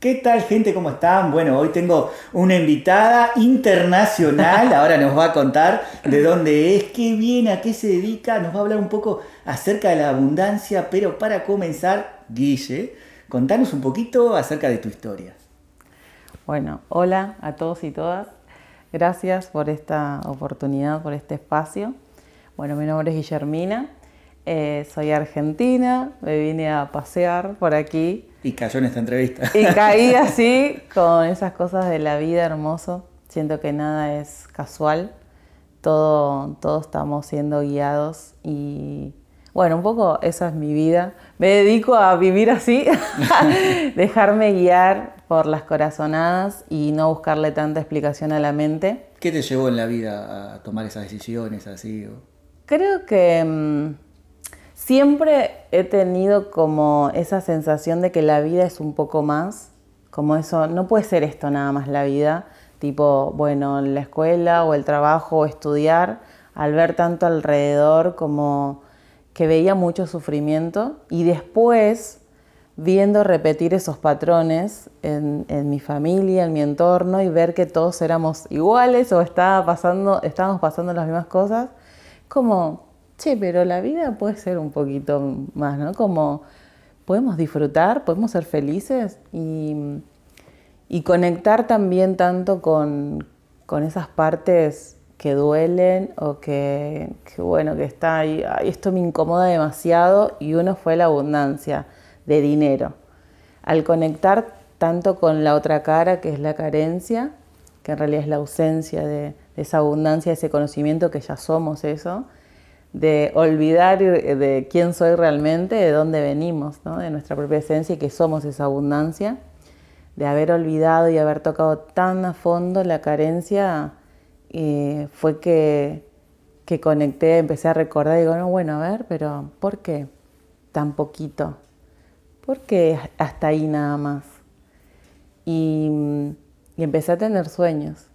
¿Qué tal gente? ¿Cómo están? Bueno, hoy tengo una invitada internacional, ahora nos va a contar de dónde es, qué viene, a qué se dedica, nos va a hablar un poco acerca de la abundancia, pero para comenzar, Guille, contanos un poquito acerca de tu historia. Bueno, hola a todos y todas, gracias por esta oportunidad, por este espacio. Bueno, mi nombre es Guillermina, eh, soy argentina, me vine a pasear por aquí y cayó en esta entrevista. Y caí así con esas cosas de la vida hermoso. Siento que nada es casual. Todo, todos estamos siendo guiados y bueno, un poco esa es mi vida. Me dedico a vivir así, dejarme guiar por las corazonadas y no buscarle tanta explicación a la mente. ¿Qué te llevó en la vida a tomar esas decisiones así? Creo que mm, Siempre he tenido como esa sensación de que la vida es un poco más, como eso, no puede ser esto nada más la vida, tipo, bueno, la escuela o el trabajo o estudiar, al ver tanto alrededor como que veía mucho sufrimiento y después viendo repetir esos patrones en, mi familia, en mi entorno y ver que todos éramos iguales o estaba pasando, estábamos pasando las mismas cosas, como che, pero la vida puede ser un poquito más, ¿no? Como podemos disfrutar, podemos ser felices y, conectar también tanto con, esas partes que duelen o que, bueno, que está ahí, esto me incomoda demasiado y uno fue la abundancia de dinero. Al conectar tanto con la otra cara, que es la carencia, que en realidad es la ausencia de, de esa abundancia, ese conocimiento que ya somos eso, de olvidar de quién soy realmente, de dónde venimos, de nuestra propia esencia y que somos esa abundancia, de haber olvidado y haber tocado tan a fondo la carencia, eh, fue que, que conecté, empecé a recordar y digo, no, bueno, a ver, pero ¿por qué tan poquito? ¿Por qué hasta ahí nada más? y empecé a tener sueños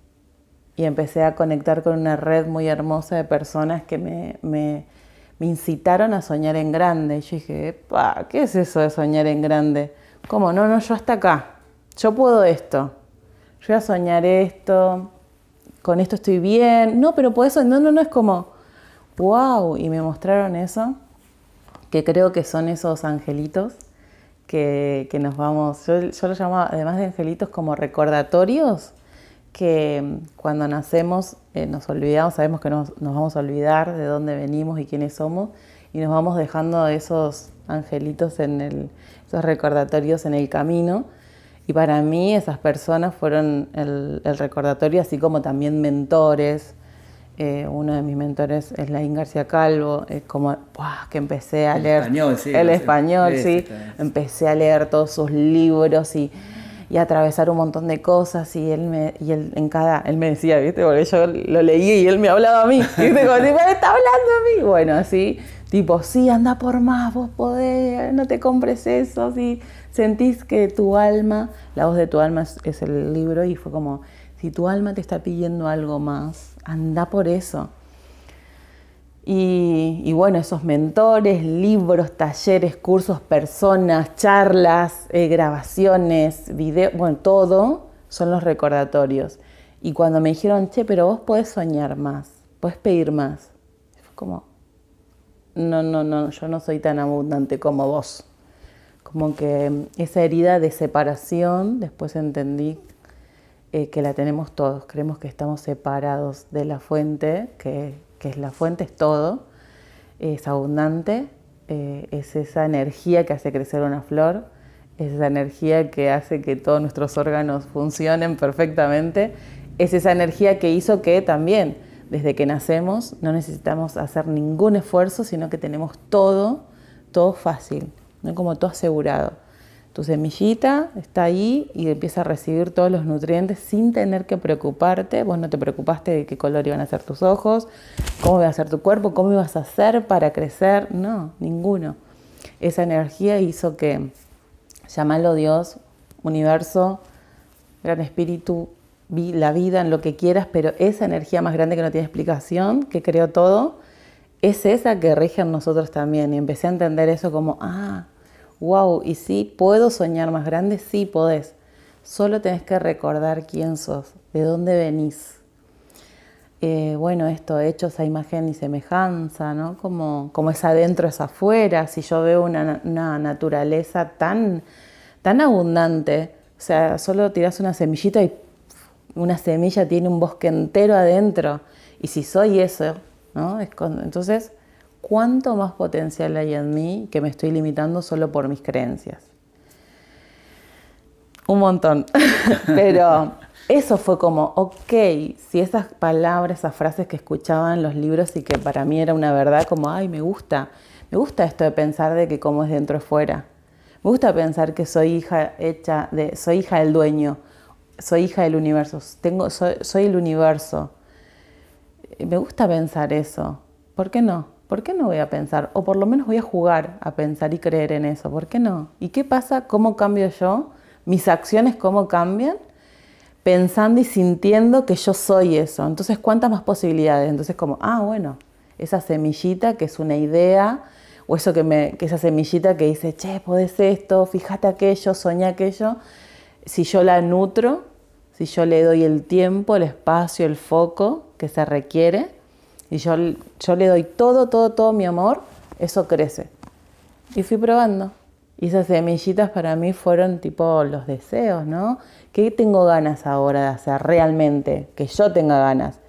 y empecé a conectar con una red muy hermosa de personas que me, me, incitaron a soñar en grande. Y yo dije, ¿qué es eso de soñar en grande? ¿Cómo? No, no, yo hasta acá. Yo puedo esto. Yo voy a soñar esto. Con esto estoy bien. No, pero por eso, no, no, no, es como, wow. Y me mostraron eso, que creo que son esos angelitos que, que nos vamos, yo, yo lo llamo, además de angelitos, como recordatorios que cuando nacemos eh, nos olvidamos, sabemos que nos, vamos a olvidar de dónde venimos y quiénes somos y nos vamos dejando esos angelitos en el, esos recordatorios en el camino. Y para mí esas personas fueron el, recordatorio, así como también mentores. Eh, uno de mis mentores es Laín García Calvo, es como que empecé a leer español, sí, el español, sí, empecé a leer todos sus libros y y atravesar un montón de cosas y él me, y él en cada, él me decía, ¿viste? Porque yo lo leí y él me hablaba a mí, ¿viste? Como, tipo, está hablando a mí. Bueno, así, tipo, sí, anda por más, vos podés, no te compres eso, si sentís que tu alma, la voz de tu alma es el libro y fue como, si tu alma te está pidiendo algo más, anda por eso. Y, bueno, esos mentores, libros, talleres, cursos, personas, charlas, eh, grabaciones, videos, bueno, todo son los recordatorios. Y cuando me dijeron, che, pero vos podés soñar más, podés pedir más, fue como, no, no, no, yo no soy tan abundante como vos. Como que esa herida de separación, después entendí eh, que la tenemos todos, creemos que estamos separados de la fuente, que que es la fuente, es todo, es abundante, eh, es esa energía que hace crecer una flor, es esa energía que hace que todos nuestros órganos funcionen perfectamente, es esa energía que hizo que también desde que nacemos no necesitamos hacer ningún esfuerzo, sino que tenemos todo, todo fácil, ¿no? como todo asegurado. Tu semillita está ahí y empieza a recibir todos los nutrientes sin tener que preocuparte. Vos no te preocupaste de qué color iban a ser tus ojos, cómo iba a ser tu cuerpo, cómo ibas a hacer para crecer. No, ninguno. Esa energía hizo que, llamalo Dios, universo, gran espíritu, la vida, en lo que quieras, pero esa energía más grande que no tiene explicación, que creó todo, es esa que rige en nosotros también. Y empecé a entender eso como, ah, wow, y sí, puedo soñar más grande, sí podés. solo tenés que recordar quién sos, de dónde venís. Eh, bueno, esto, hechos a imagen y semejanza, ¿no? Como, como es adentro, es afuera. Si yo veo una, naturaleza tan, tan abundante, o sea, solo tiras una semillita y una semilla tiene un bosque entero adentro. Y si soy eso, ¿no? entonces, ¿cuánto más potencial hay en mí que me estoy limitando solo por mis creencias? Un montón. Pero eso fue como, ok, si esas palabras, esas frases que escuchaba en los libros y que para mí era una verdad, como, ay, me gusta, me gusta esto de pensar de que como es dentro es fuera. Me gusta pensar que soy hija hecha de, soy hija del dueño, soy hija del universo, tengo, soy, soy el universo. Me gusta pensar eso. ¿Por qué no? ¿Por qué no voy a pensar? O por lo menos voy a jugar a pensar y creer en eso. ¿Por qué no? ¿Y qué pasa? ¿Cómo cambio yo? ¿Mis acciones cómo cambian? pensando y sintiendo que yo soy eso. Entonces, ¿cuántas más posibilidades? Entonces, como, ah, bueno, esa semillita que es una idea, o eso que, me, que esa semillita que dice, che, podés esto, fíjate aquello, soñá aquello, si yo la nutro, si yo le doy el tiempo, el espacio, el foco que se requiere, y yo, yo le doy todo, todo, todo mi amor, eso crece. Y fui probando. Y esas semillitas para mí fueron tipo los deseos, ¿no? ¿Qué tengo ganas ahora de hacer realmente? Que yo tenga ganas.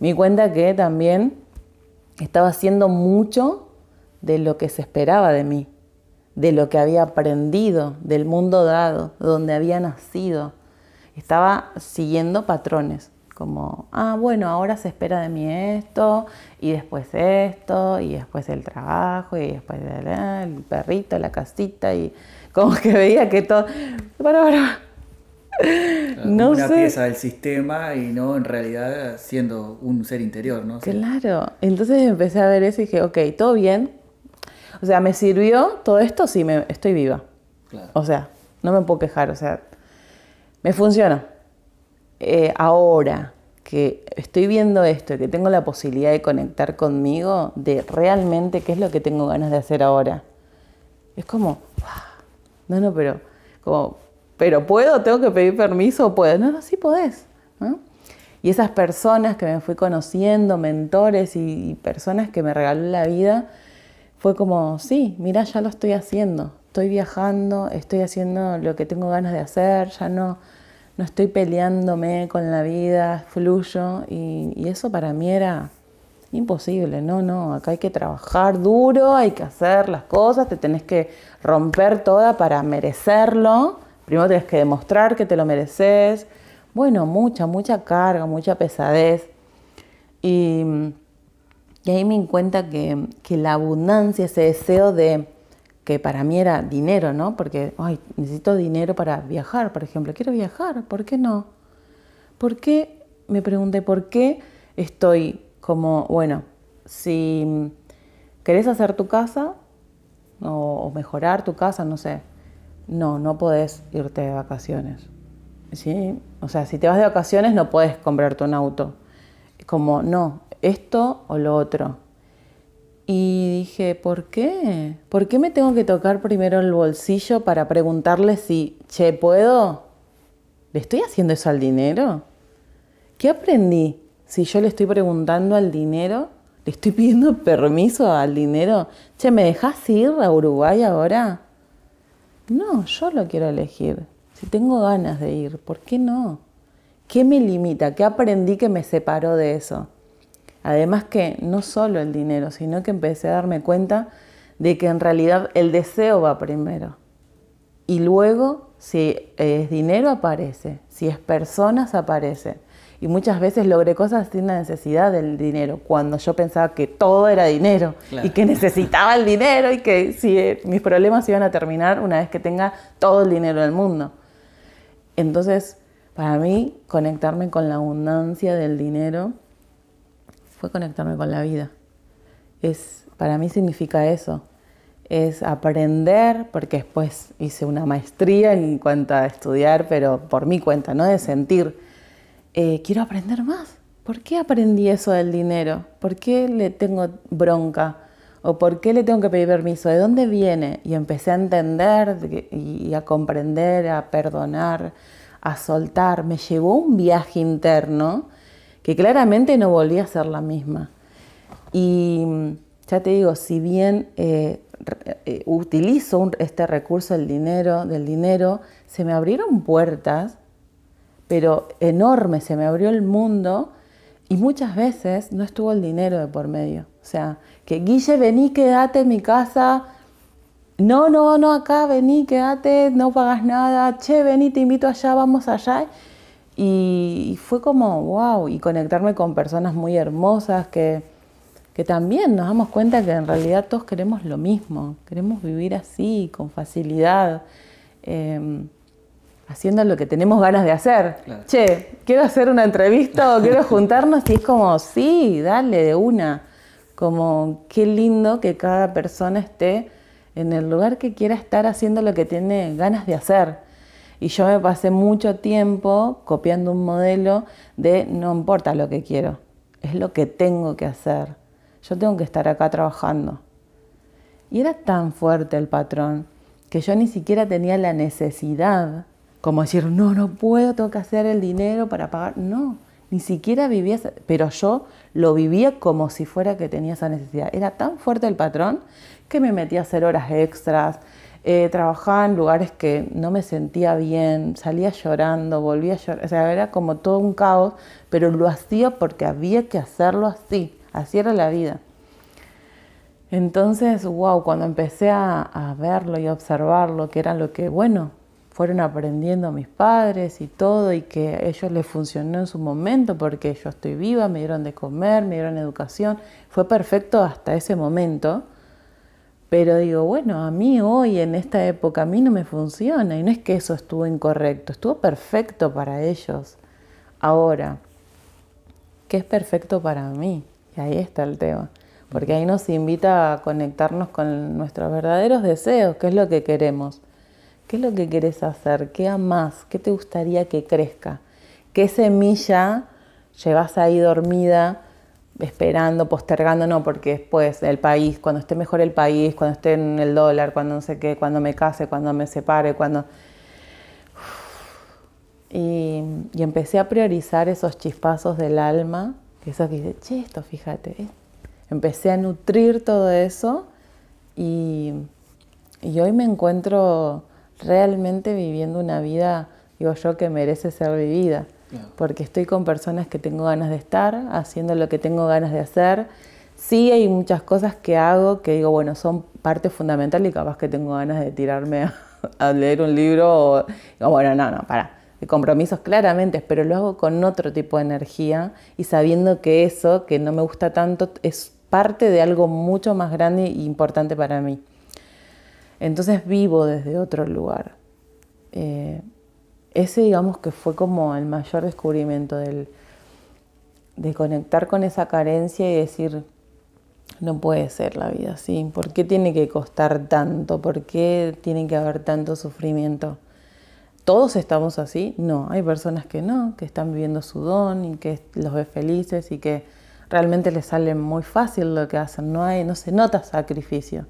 Me di cuenta que también estaba haciendo mucho de lo que se esperaba de mí, de lo que había aprendido, del mundo dado, donde había nacido. Estaba siguiendo patrones, como, ah, bueno, ahora se espera de mí esto, y después esto, y después el trabajo, y después el perrito, la casita, y como que veía que todo... Para, para, no una pieza del sistema y no en realidad siendo un ser interior, ¿no? Claro, entonces empecé a ver eso y dije, ok, todo bien. O sea, ¿me sirvió todo esto? Sí, me, estoy viva. O sea, no me puedo quejar, o sea, me funciona. Eh, ahora que estoy viendo esto y que tengo la posibilidad de conectar conmigo, de realmente qué es lo que tengo ganas de hacer ahora. Es como, no, no, pero como pero puedo, tengo que pedir permiso, puedo. No, no, sí podés. Y esas personas que me fui conociendo, mentores y, personas que me regaló la vida, fue como, sí, mira, ya lo estoy haciendo. Estoy viajando, estoy haciendo lo que tengo ganas de hacer, ya no, no estoy peleándome con la vida, fluyo. Y, y eso para mí era imposible, no, no, acá hay que trabajar duro, hay que hacer las cosas, te tenés que romper toda para merecerlo Primero tienes que demostrar que te lo mereces. Bueno, mucha, mucha carga, mucha pesadez. Y, ahí me di cuenta que, la abundancia, ese deseo de, que para mí era dinero, ¿no? Porque, ay, necesito dinero para viajar, por ejemplo. Quiero viajar, ¿por qué no? ¿Por qué? Me pregunté, ¿por qué estoy como, bueno, si querés hacer tu casa o mejorar tu casa, no sé, no, no podés irte de vacaciones. ¿Sí? O sea, si te vas de vacaciones no puedes comprarte un auto. Como, no, esto o lo otro. Y dije, ¿por qué? ¿Por qué me tengo que tocar primero el bolsillo para preguntarle si, che, ¿puedo? ¿Le estoy haciendo eso al dinero? ¿Qué aprendí? Si yo le estoy preguntando al dinero, le estoy pidiendo permiso al dinero. Che, ¿me dejas ir a Uruguay ahora? No, yo lo quiero elegir. Si tengo ganas de ir, ¿por qué no? ¿Qué me limita? ¿Qué aprendí que me separó de eso? Además que no solo el dinero, sino que empecé a darme cuenta de que en realidad el deseo va primero. Y luego, si es dinero, aparece. Si es personas, aparece y muchas veces logré cosas sin la necesidad del dinero, cuando yo pensaba que todo era dinero y que necesitaba el dinero y que si eh, mis problemas iban a terminar una vez que tenga todo el dinero del mundo. Entonces, para mí, conectarme con la abundancia del dinero fue conectarme con la vida. Es, para mí significa eso, es aprender, porque después hice una maestría en cuanto a estudiar, pero por mi cuenta, ¿no? De sentir eh, quiero aprender más. ¿Por qué aprendí eso del dinero? ¿Por qué le tengo bronca? ¿O por qué le tengo que pedir permiso? ¿De dónde viene? Y empecé a entender y a comprender, a perdonar, a soltar, me llevó un viaje interno que claramente no volví a ser la misma. Y mm, ya te digo, si bien eh, eh, utilizo este recurso del dinero, del dinero, se me abrieron puertas, pero enormes, se me abrió el mundo y muchas veces no estuvo el dinero de por medio. O sea, que Guille, vení, quédate en mi casa. No, no, no, acá, vení, quédate, no pagas nada. Che, vení, te invito allá, vamos allá. Y, fue como, wow, y conectarme con personas muy hermosas que, que también nos damos cuenta que en realidad todos queremos lo mismo, queremos vivir así, con facilidad. Em, haciendo lo que tenemos ganas de hacer. Che, quiero hacer una entrevista o quiero juntarnos y es como, sí, dale de una. Como, qué lindo que cada persona esté en el lugar que quiera estar haciendo lo que tiene ganas de hacer. Y yo me pasé mucho tiempo copiando un modelo de no importa lo que quiero, es lo que tengo que hacer. Yo tengo que estar acá trabajando. Y era tan fuerte el patrón que yo ni siquiera tenía la necesidad como decir, no, no puedo, tengo que hacer el dinero para pagar. No, ni siquiera vivía, pero yo lo vivía como si fuera que tenía esa necesidad. Era tan fuerte el patrón que me metía a hacer horas extras, eh, trabajaba en lugares que no me sentía bien, salía llorando, volvía a llorar, o sea, era como todo un caos, pero lo hacía porque había que hacerlo así, así era la vida. Entonces, wow, cuando empecé a, verlo y a observarlo, que era lo que, bueno, fueron aprendiendo mis padres y todo y que a ellos les funcionó en su momento porque yo estoy viva, me dieron de comer, me dieron educación, fue perfecto hasta ese momento. Pero digo, bueno, a mí hoy en esta época a mí no me funciona y no es que eso estuvo incorrecto, estuvo perfecto para ellos. Ahora, ¿qué es perfecto para mí? Y ahí está el tema, porque ahí nos invita a conectarnos con nuestros verdaderos deseos, qué es lo que queremos ¿Qué es lo que quieres hacer? ¿Qué amas? ¿Qué te gustaría que crezca? ¿Qué semilla llevas ahí dormida, esperando, postergando? No, porque después el país, cuando esté mejor el país, cuando esté en el dólar, cuando no sé qué, cuando me case, cuando me separe, cuando... Y, empecé a priorizar esos chispazos del alma, esos que dice, che, esto fíjate. ¿eh? Empecé a nutrir todo eso y, y hoy me encuentro realmente viviendo una vida, digo yo, que merece ser vivida. Porque estoy con personas que tengo ganas de estar, haciendo lo que tengo ganas de hacer. Sí hay muchas cosas que hago que digo, bueno, son parte fundamental y capaz que tengo ganas de tirarme a, leer un libro o, bueno, no, no, para. De compromisos claramente, pero lo hago con otro tipo de energía y sabiendo que eso, que no me gusta tanto, es parte de algo mucho más grande e importante para mí. Entonces vivo desde otro lugar. Eh, ese digamos que fue como el mayor descubrimiento del, de conectar con esa carencia y decir, no puede ser la vida así, ¿por qué tiene que costar tanto? ¿Por qué tiene que haber tanto sufrimiento? ¿Todos estamos así? No, hay personas que no, que están viviendo su don y que los ve felices y que realmente les sale muy fácil lo que hacen, no, hay, no se nota sacrificio.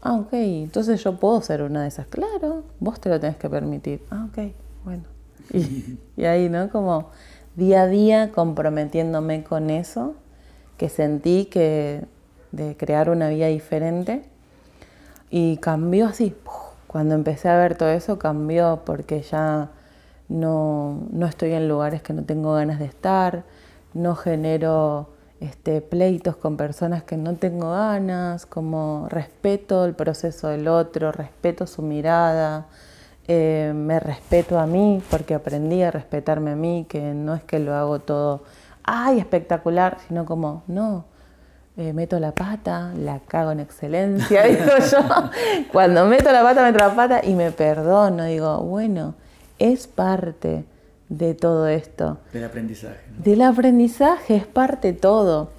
Ah, ok, entonces yo puedo ser una de esas. Claro, vos te lo tenés que permitir. Ah, ok, bueno. Y, ahí, ¿no? Como día a día comprometiéndome con eso, que sentí que de crear una vida diferente. Y cambió así. Cuando empecé a ver todo eso, cambió porque ya no, no estoy en lugares que no tengo ganas de estar, no genero este, pleitos con personas que no tengo ganas, como respeto el proceso del otro, respeto su mirada, eh, me respeto a mí porque aprendí a respetarme a mí, que no es que lo hago todo, ay, espectacular, sino como, no, eh, meto la pata, la cago en excelencia, digo yo, cuando meto la pata, meto la pata y me perdono, digo, bueno, es parte de todo esto. Del aprendizaje. Del aprendizaje, es parte todo.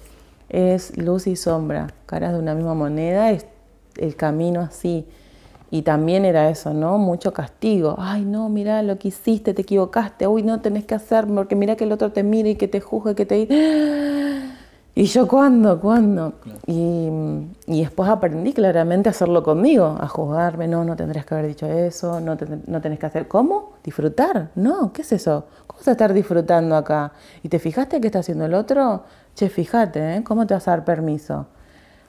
Es luz y sombra, caras de una misma moneda, es el camino así. Y también era eso, ¿no? Mucho castigo. Ay, no, mira lo que hiciste, te equivocaste. Uy, no tenés que hacer porque mira que el otro te mire y que te juzgue, que te... Y yo, ¿cuándo? ¿Cuándo? Y, y, después aprendí claramente a hacerlo conmigo, a juzgarme, no, no tendrías que haber dicho eso, no, no tenés que hacer. ¿Cómo? ¿Disfrutar? No, ¿qué es eso? ¿Cómo vas a estar disfrutando acá? ¿Y te fijaste qué está haciendo el otro? Che, fíjate, ¿eh? ¿cómo te vas a dar permiso?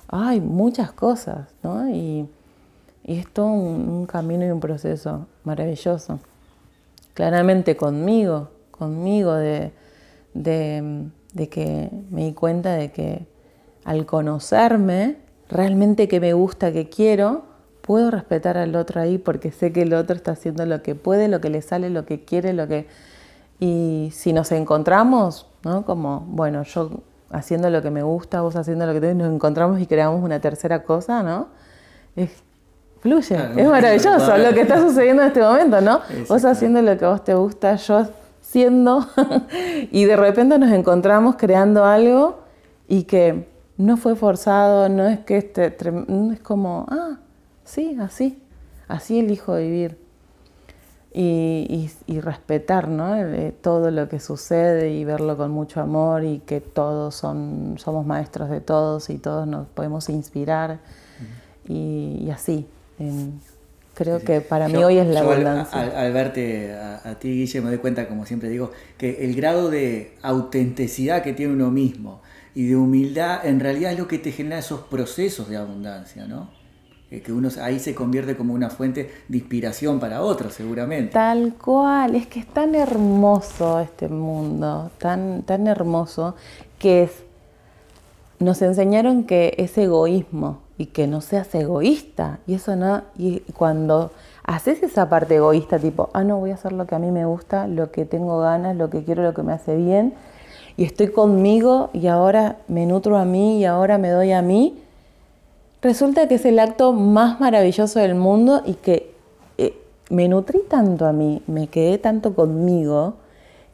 Hay muchas cosas, ¿no? Y, y es todo un, camino y un proceso maravilloso. Claramente conmigo, conmigo de, de que me di cuenta de que al conocerme, realmente que me gusta, que quiero, puedo respetar al otro ahí porque sé que el otro está haciendo lo que puede, lo que le sale, lo que quiere, lo que... Y si nos encontramos, ¿no? Como, bueno, yo haciendo lo que me gusta, vos haciendo lo que te nos encontramos y creamos una tercera cosa, ¿no? Fluye, es maravilloso lo que está sucediendo en este momento, ¿no? Vos haciendo lo que a vos te gusta, yo siendo y de repente nos encontramos creando algo y que no fue forzado, no es que este, es como, ah, sí, así, así elijo vivir. Y, respetar ¿no? Eh, todo lo que sucede y verlo con mucho amor y que todos son, somos maestros de todos y todos nos podemos inspirar y, así. Creo que para mí hoy es la abundancia. Al, verte a, ti, Guille, me doy cuenta, como siempre digo, que el grado de autenticidad que tiene uno mismo y de humildad en realidad es lo que te genera esos procesos de abundancia, ¿no? Que uno ahí se convierte como una fuente de inspiración para otros, seguramente. Tal cual, es que es tan hermoso este mundo, tan, tan hermoso, que es, nos enseñaron que es egoísmo y que no seas egoísta. Y eso no, y cuando haces esa parte egoísta, tipo, ah, no, voy a hacer lo que a mí me gusta, lo que tengo ganas, lo que quiero, lo que me hace bien, y estoy conmigo y ahora me nutro a mí y ahora me doy a mí, resulta que es el acto más maravilloso del mundo y que eh, me nutrí tanto a mí, me quedé tanto conmigo,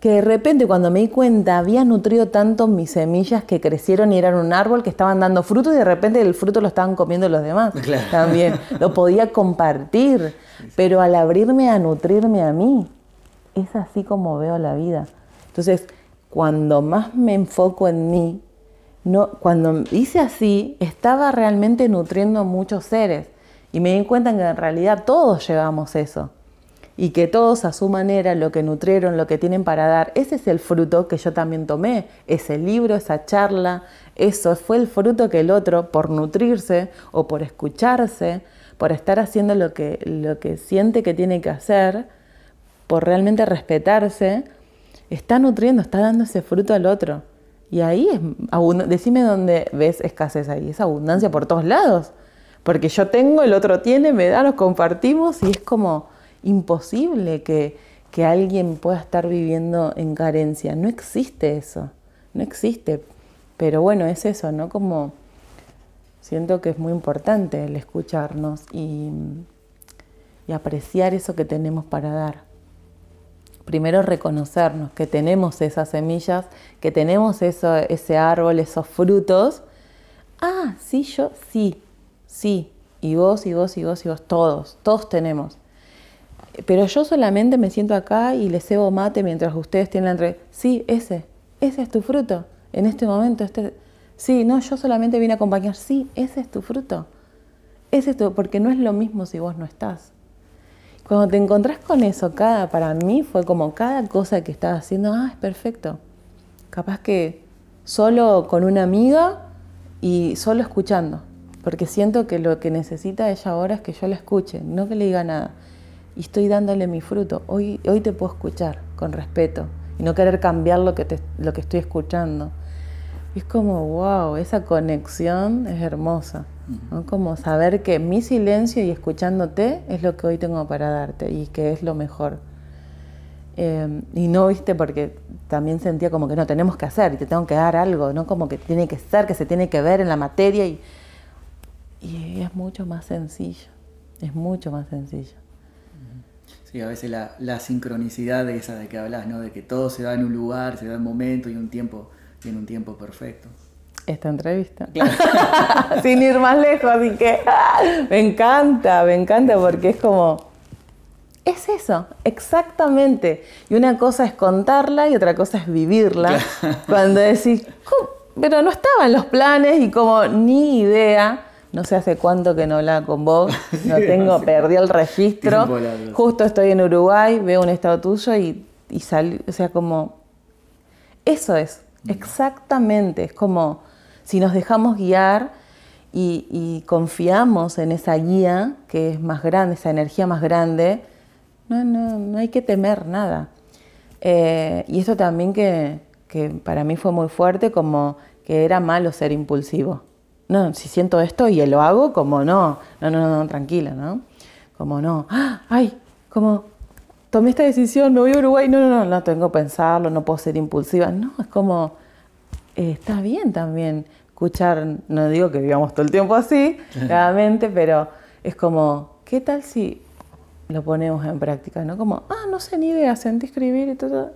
que de repente cuando me di cuenta había nutrido tanto mis semillas que crecieron y eran un árbol que estaban dando fruto y de repente el fruto lo estaban comiendo los demás también. Lo podía compartir, pero al abrirme a nutrirme a mí, es así como veo la vida. Entonces, cuando más me enfoco en mí, no, cuando hice así, estaba realmente nutriendo a muchos seres y me di cuenta que en realidad todos llevamos eso y que todos a su manera lo que nutrieron, lo que tienen para dar, ese es el fruto que yo también tomé, ese libro, esa charla, eso fue el fruto que el otro, por nutrirse o por escucharse, por estar haciendo lo que, lo que siente que tiene que hacer, por realmente respetarse, está nutriendo, está dando ese fruto al otro. Y ahí es, decime dónde ves escasez ahí, es abundancia por todos lados. Porque yo tengo, el otro tiene, me da, nos compartimos y es como imposible que, que alguien pueda estar viviendo en carencia. No existe eso, no existe. Pero bueno, es eso, ¿no? Como siento que es muy importante el escucharnos y, y apreciar eso que tenemos para dar. Primero reconocernos que tenemos esas semillas, que tenemos eso, ese árbol, esos frutos. Ah, sí, yo, sí, sí. Y vos, y vos, y vos, y vos, todos, todos tenemos. Pero yo solamente me siento acá y le cebo mate mientras ustedes tienen la entre. Sí, ese, ese es tu fruto. En este momento, este. Sí, no, yo solamente vine a acompañar. Sí, ese es tu fruto. Ese es tu, porque no es lo mismo si vos no estás. Cuando te encontrás con eso, cada, para mí fue como cada cosa que estás haciendo, ah, es perfecto. Capaz que solo con una amiga y solo escuchando. Porque siento que lo que necesita ella ahora es que yo la escuche, no que le diga nada y estoy dándole mi fruto. Hoy, hoy te puedo escuchar con respeto y no querer cambiar lo que, te, lo que estoy escuchando. es como, wow, esa conexión es hermosa. Como saber que mi silencio y escuchándote es lo que hoy tengo para darte y que es lo mejor. Em, y no, viste, porque también sentía como que no tenemos que hacer y te tengo que dar algo, ¿no? Como que tiene que ser, que se tiene que ver en la materia y, y es mucho más sencillo, es mucho más sencillo. Sí, a veces la, sincronicidad de esa de que hablas, ¿no? De que todo se da en un lugar, se da en un momento y un tiempo, tiene un tiempo perfecto. Esta entrevista. Sin ir más lejos, así que me encanta, me encanta porque es como. Es eso, exactamente. Y una cosa es contarla y otra cosa es vivirla. Cuando decís, pero no estaban los planes y como ni idea. No sé hace cuánto que no hablaba con vos, no tengo, perdí el registro. Justo estoy en Uruguay, veo un estado tuyo y, y salí, o sea, como, eso es, exactamente, es como si nos dejamos guiar y, confiamos en esa guía que es más grande, esa energía más grande, no, no, no hay que temer nada. Eh, y esto también que, que para mí fue muy fuerte, como que era malo ser impulsivo. No, si siento esto y lo hago, como no, no, no, no, tranquila, ¿no? Como no, ¡Ah! ay, como tomé esta decisión, me voy a Uruguay, no, no, no, no tengo que pensarlo, no puedo ser impulsiva. No, es como, eh, está bien también escuchar, no digo que vivamos todo el tiempo así, claramente, pero es como, ¿qué tal si lo ponemos en práctica? ¿No? Como, ah, no sé, ni idea, sentí escribir y todo,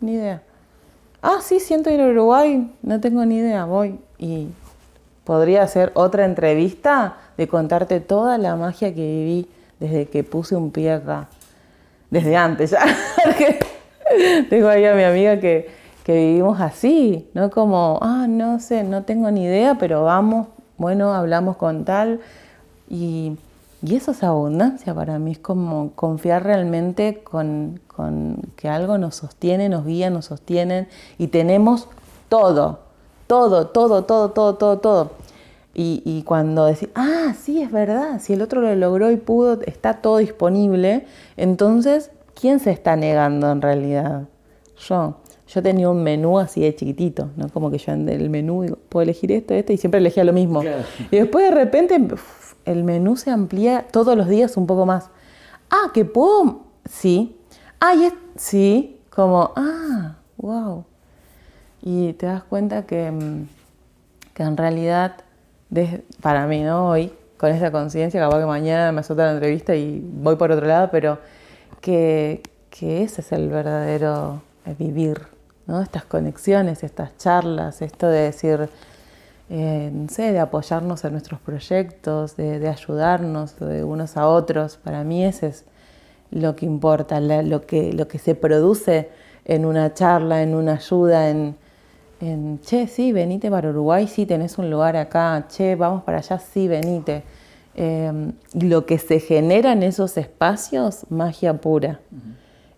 ni idea. Ah, sí, siento ir a Uruguay, no tengo ni idea, voy. Y podría hacer otra entrevista de contarte toda la magia que viví desde que puse un pie acá. Desde antes ya. Tengo ahí a mi amiga que, que vivimos así, ¿no? Como, ah, no sé, no tengo ni idea, pero vamos, bueno, hablamos con tal. Y, y eso es abundancia para mí, es como confiar realmente con, con que algo nos sostiene, nos guía, nos sostienen y tenemos todo, todo, todo, todo, todo, todo, todo. Y, y, cuando decís, ah, sí, es verdad, si el otro lo logró y pudo, está todo disponible, entonces, ¿quién se está negando en realidad? Yo. Yo tenía un menú así de chiquitito, ¿no? Como que yo en el menú digo, puedo elegir esto, esto, y siempre elegía lo mismo. Y después de repente el menú se amplía todos los días un poco más. Ah, que puedo, sí. Ah, y es, sí, como, ah, wow. Y te das cuenta que, mm, que en realidad, para mí, ¿no? Hoy, con esa conciencia, capaz que mañana me suelta la entrevista y voy por otro lado, pero que, que ese es el verdadero vivir, ¿no? Estas conexiones, estas charlas, esto de decir, eh, no sé, de apoyarnos en nuestros proyectos, de, ayudarnos de unos a otros. Para mí ese es lo que importa, lo, que, lo que se produce en una charla, en una ayuda, en, en, che, sí, venite para Uruguay, sí, tenés un lugar acá, che, vamos para allá, sí, venite. Eh, lo que se genera en esos espacios, magia pura.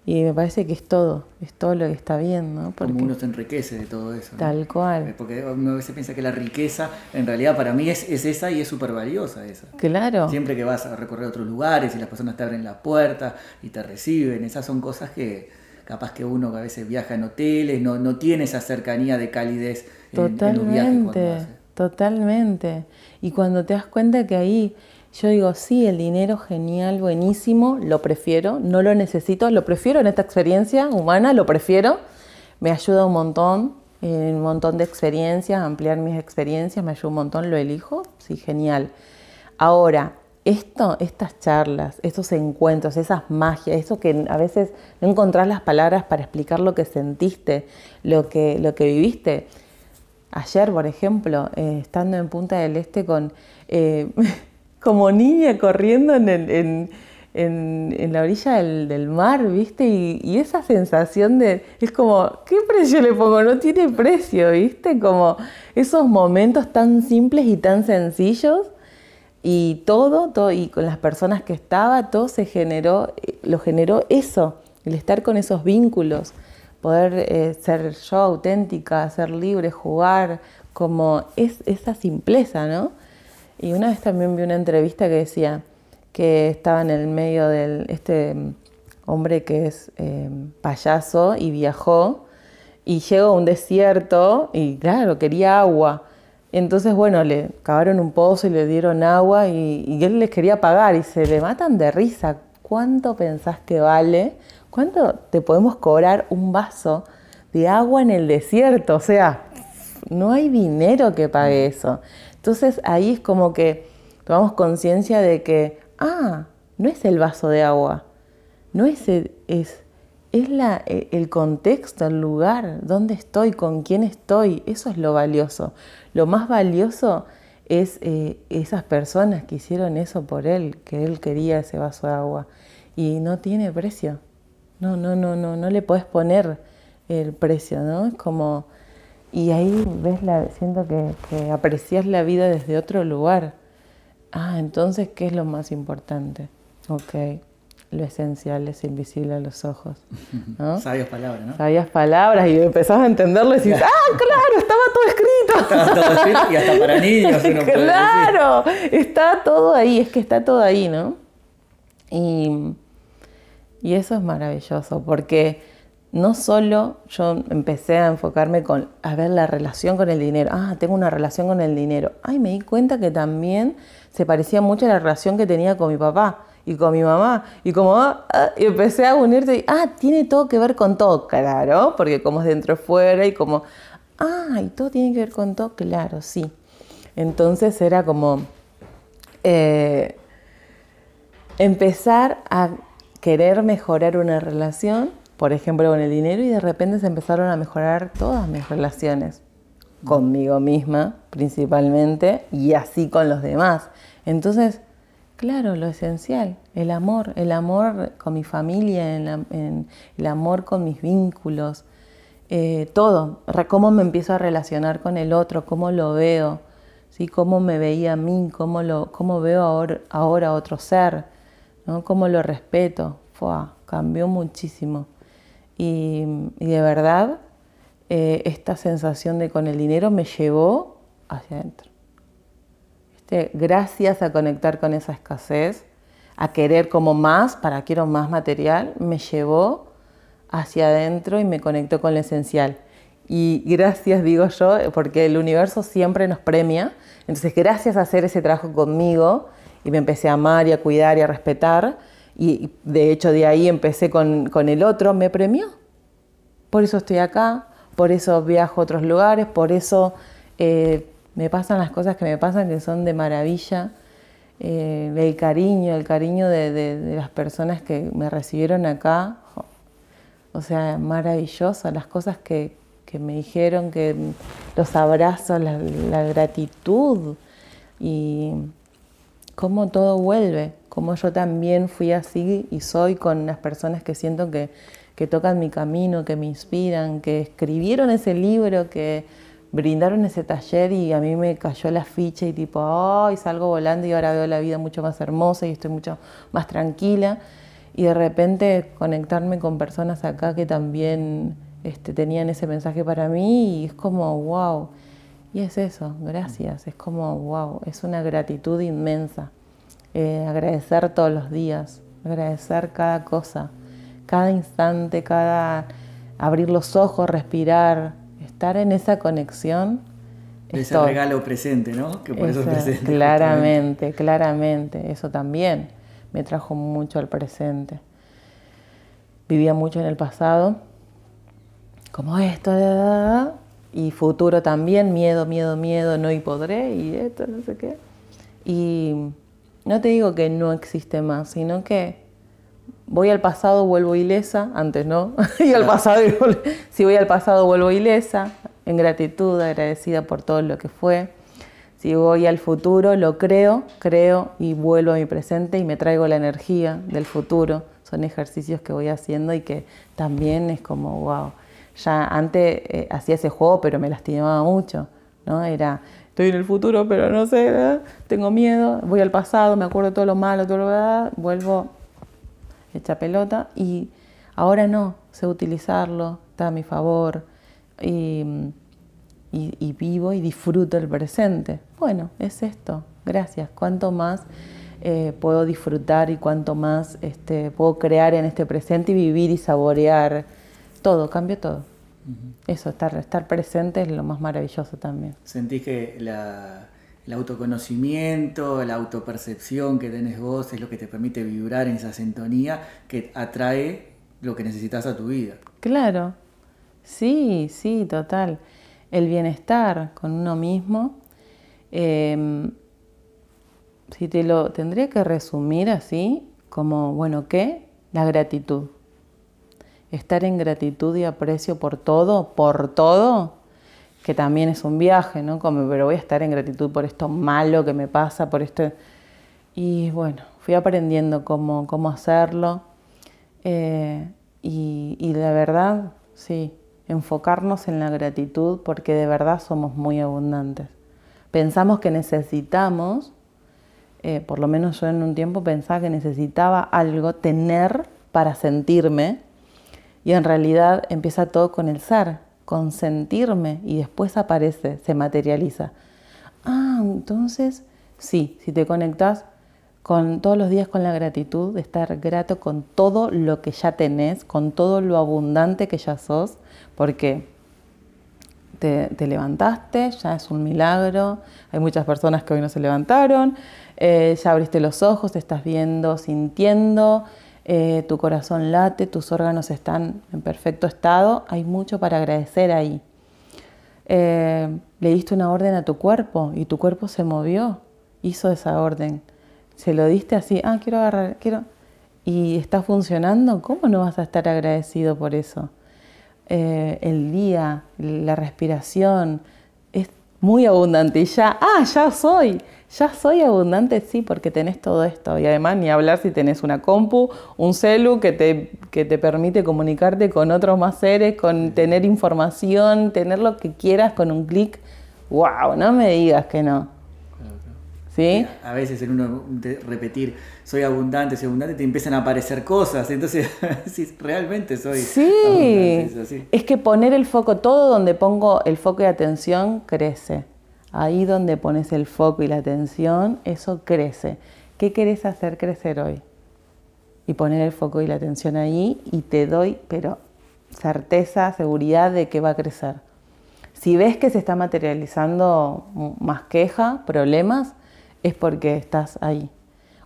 Y me parece que es todo, es todo lo que está bien, ¿no? Porque Como uno se enriquece de todo eso. Tal cual. Eh, porque uno a veces piensa que la riqueza, en realidad para mí es, es esa y es súper valiosa esa. Claro. Siempre que vas a recorrer otros lugares y las personas te abren la puerta y te reciben, esas son cosas que capaz que uno que a veces viaja en hoteles, no, no tiene esa cercanía de calidez totalmente, en, los viajes Totalmente. Y cuando te das cuenta que ahí yo digo, sí, el dinero genial, buenísimo, lo prefiero, no lo necesito, lo prefiero en esta experiencia humana, lo prefiero, me ayuda un montón, un montón de experiencias, ampliar mis experiencias, me ayuda un montón, lo elijo, sí, genial. Ahora, esto, estas charlas, estos encuentros, esas magias, eso que a veces no encontrás las palabras para explicar lo que sentiste, lo que, lo que viviste. Ayer, por ejemplo, eh, estando en Punta del Este con... Eh, como niña corriendo en, la orilla del, mar, ¿viste? Y, esa sensación de, es como, ¿qué precio le pongo? No tiene precio, ¿viste? Como esos momentos tan simples y tan sencillos y todo, todo, y con las personas que estaba, todo se generó, eh, lo generó eso, el estar con esos vínculos, poder eh, ser yo auténtica, ser libre, jugar, como es esa simpleza, ¿no? Y una vez también vi una entrevista que decía que estaba en el medio de este mm, hombre que es eh, payaso y viajó y llegó a un desierto y claro, quería agua. Entonces, bueno, le cavaron un pozo y le dieron agua y, él les quería pagar y se le matan de risa. ¿Cuánto pensás que vale? ¿Cuánto te podemos cobrar un vaso de agua en el desierto? O sea, no hay dinero que pague eso. Entonces ahí es como que tomamos conciencia de que, ah, no es el vaso de agua, no es, es, es la, e, el contexto, el lugar, dónde estoy, con quién estoy, eso es lo valioso. Lo más valioso es eh, esas personas que hicieron eso por él, que él quería ese vaso de agua. Y no tiene precio. No, no, no, no, no le puedes poner el precio, ¿no? Es como Y ahí ves la, siento que, que aprecias la vida desde otro lugar. Ah, entonces, ¿qué es lo más importante? Ok, lo esencial es invisible a los ojos. ¿no? Sabias palabras, ¿no? Sabias palabras y empezás a entenderlo y decís, ¡ah, claro! Estaba todo escrito. Estaba todo escrito y hasta para niños uno puede claro, está todo ahí, es que está todo ahí, ¿no? Y, y eso es maravilloso porque no solo yo empecé a enfocarme con, a ver la relación con el dinero, ah, tengo una relación con el dinero, ay, me di cuenta que también se parecía mucho a la relación que tenía con mi papá y con mi mamá, y como, ah, ah, y empecé a unirte, y, ah, tiene todo que ver con todo, claro, porque como es dentro fuera, y como, ah, y todo tiene que ver con todo, claro, sí. Entonces era como eh, empezar a querer mejorar una relación por ejemplo, con el dinero y de repente se empezaron a mejorar todas mis relaciones, conmigo misma principalmente y así con los demás. Entonces, claro, lo esencial, el amor, el amor con mi familia, el, amor con mis vínculos, eh, todo, cómo me empiezo a relacionar con el otro, cómo lo veo, ¿sí? cómo me veía a mí, cómo, lo, cómo veo ahora, ahora a otro ser, ¿no? cómo lo respeto. cambió muchísimo. Y, de verdad, eh, esta sensación de con el dinero me llevó hacia adentro. Gracias a conectar con esa escasez, a querer como más, para quiero más material, me llevó hacia adentro y me conectó con lo esencial. Y gracias, digo yo, porque el universo siempre nos premia. Entonces, gracias a hacer ese trabajo conmigo, y me empecé a amar y a cuidar y a respetar, y de hecho de ahí empecé con, el otro, me premió. Por eso estoy acá, por eso viajo a otros lugares, por eso eh, me pasan las cosas que me pasan que son de maravilla. Eh, el cariño, el cariño de, las personas que me recibieron acá, o sea, maravilloso, las cosas que, me dijeron, que los abrazos, la, gratitud y cómo todo vuelve como yo también fui así y soy con las personas que siento que, tocan mi camino, que me inspiran, que escribieron ese libro, que brindaron ese taller y a mí me cayó la ficha y tipo, ay, salgo volando y ahora veo la vida mucho más hermosa y estoy mucho más tranquila. Y de repente conectarme con personas acá que también este, tenían ese mensaje para mí y es como, wow. Y es eso, gracias, es como, wow, es una gratitud inmensa. Eh, agradecer todos los días, agradecer cada cosa, cada instante, cada abrir los ojos, respirar, estar en esa conexión. Ese regalo presente, ¿no? Que por eso es presente. Claramente, claramente, eso también me trajo mucho al presente. Vivía mucho en el pasado, como esto, y futuro también, miedo, miedo, miedo, no y podré, y esto, no sé qué. Y no te digo que no existe más, sino que voy al pasado, vuelvo ilesa, antes no, y al pasado, si voy al pasado, vuelvo ilesa, en gratitud, agradecida por todo lo que fue. Si voy al futuro, lo creo, creo y vuelvo a mi presente y me traigo la energía del futuro. Son ejercicios que voy haciendo y que también es como, wow. Ya antes eh, hacía ese juego, pero me lastimaba mucho, ¿no? Era, estoy en el futuro, pero no sé, tengo miedo, voy al pasado, me acuerdo de todo lo malo, todo lo vuelvo hecha pelota y ahora no, sé utilizarlo, está a mi favor y, vivo y disfruto el presente. Bueno, es esto, gracias. Cuánto más eh, puedo disfrutar y cuánto más este, puedo crear en este presente y vivir y saborear todo, cambio todo. Eso, estar, estar presente es lo más maravilloso también. ¿Sentís que el autoconocimiento, la autopercepción que tenés vos es lo que te permite vibrar en esa sintonía que atrae lo que necesitas a tu vida? Claro, sí, sí, total. El bienestar con uno mismo, em, si te lo tendría que resumir así, como, bueno, ¿qué? La gratitud estar en gratitud y aprecio por todo, por todo, que también es un viaje, ¿no? Pero voy a estar en gratitud por esto malo que me pasa, por esto... Y bueno, fui aprendiendo cómo, cómo hacerlo. Eh, y, y, la verdad, sí, enfocarnos en la gratitud porque de verdad somos muy abundantes. Pensamos que necesitamos, eh, por lo menos yo en un tiempo pensaba que necesitaba algo, tener para sentirme, y en realidad empieza todo con el ser, con sentirme, y después aparece, se materializa. Ah, entonces, sí, si te conectas con todos los días con la gratitud, de estar grato con todo lo que ya tenés, con todo lo abundante que ya sos, porque te, levantaste, ya es un milagro, hay muchas personas que hoy no se levantaron, eh, ya abriste los ojos, te estás viendo, sintiendo, eh, tu corazón late, tus órganos están en perfecto estado, hay mucho para agradecer ahí. Eh, le diste una orden a tu cuerpo y tu cuerpo se movió, hizo esa orden. Se lo diste así, ah, quiero agarrar, quiero... Y está funcionando, ¿cómo no vas a estar agradecido por eso? Eh, el día, la respiración, es muy abundante y ya, ah, ya soy, ya soy abundante, sí, porque tenés todo esto. Y además ni hablar si tenés una compu, un celu que te, que te permite comunicarte con otros más seres, con tener información, tener lo que quieras con un clic. ¡Wow! No me digas que no. ¿Sí? A veces en uno de repetir soy abundante, soy abundante, te empiezan a aparecer cosas. Entonces, realmente soy sí. abundante. Es que poner el foco, todo donde pongo el foco de atención, crece. Ahí donde pones el foco y la atención, eso crece. ¿Qué querés hacer crecer hoy? Y poner el foco y la atención ahí y te doy, pero certeza, seguridad de que va a crecer. Si ves que se está materializando más queja, problemas, es porque estás ahí.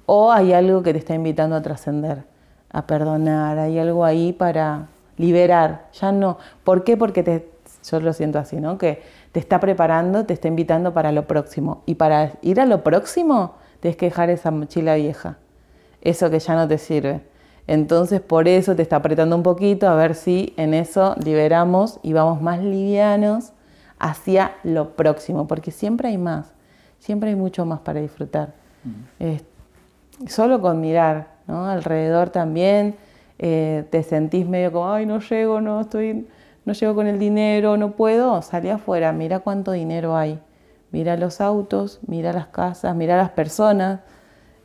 O hay algo que te está invitando a trascender, a perdonar, hay algo ahí para liberar. Ya no. ¿Por qué? Porque te, yo lo siento así, ¿no? Que te está preparando, te está invitando para lo próximo. Y para ir a lo próximo, tienes que dejar esa mochila vieja, eso que ya no te sirve. Entonces por eso te está apretando un poquito a ver si en eso liberamos y vamos más livianos hacia lo próximo, porque siempre hay más, siempre hay mucho más para disfrutar. Solo con mirar, ¿no? Alrededor también eh, te sentís medio como, ay, no llego, no estoy no llego con el dinero, no puedo, salí afuera, mira cuánto dinero hay. Mira los autos, mira las casas, mira las personas.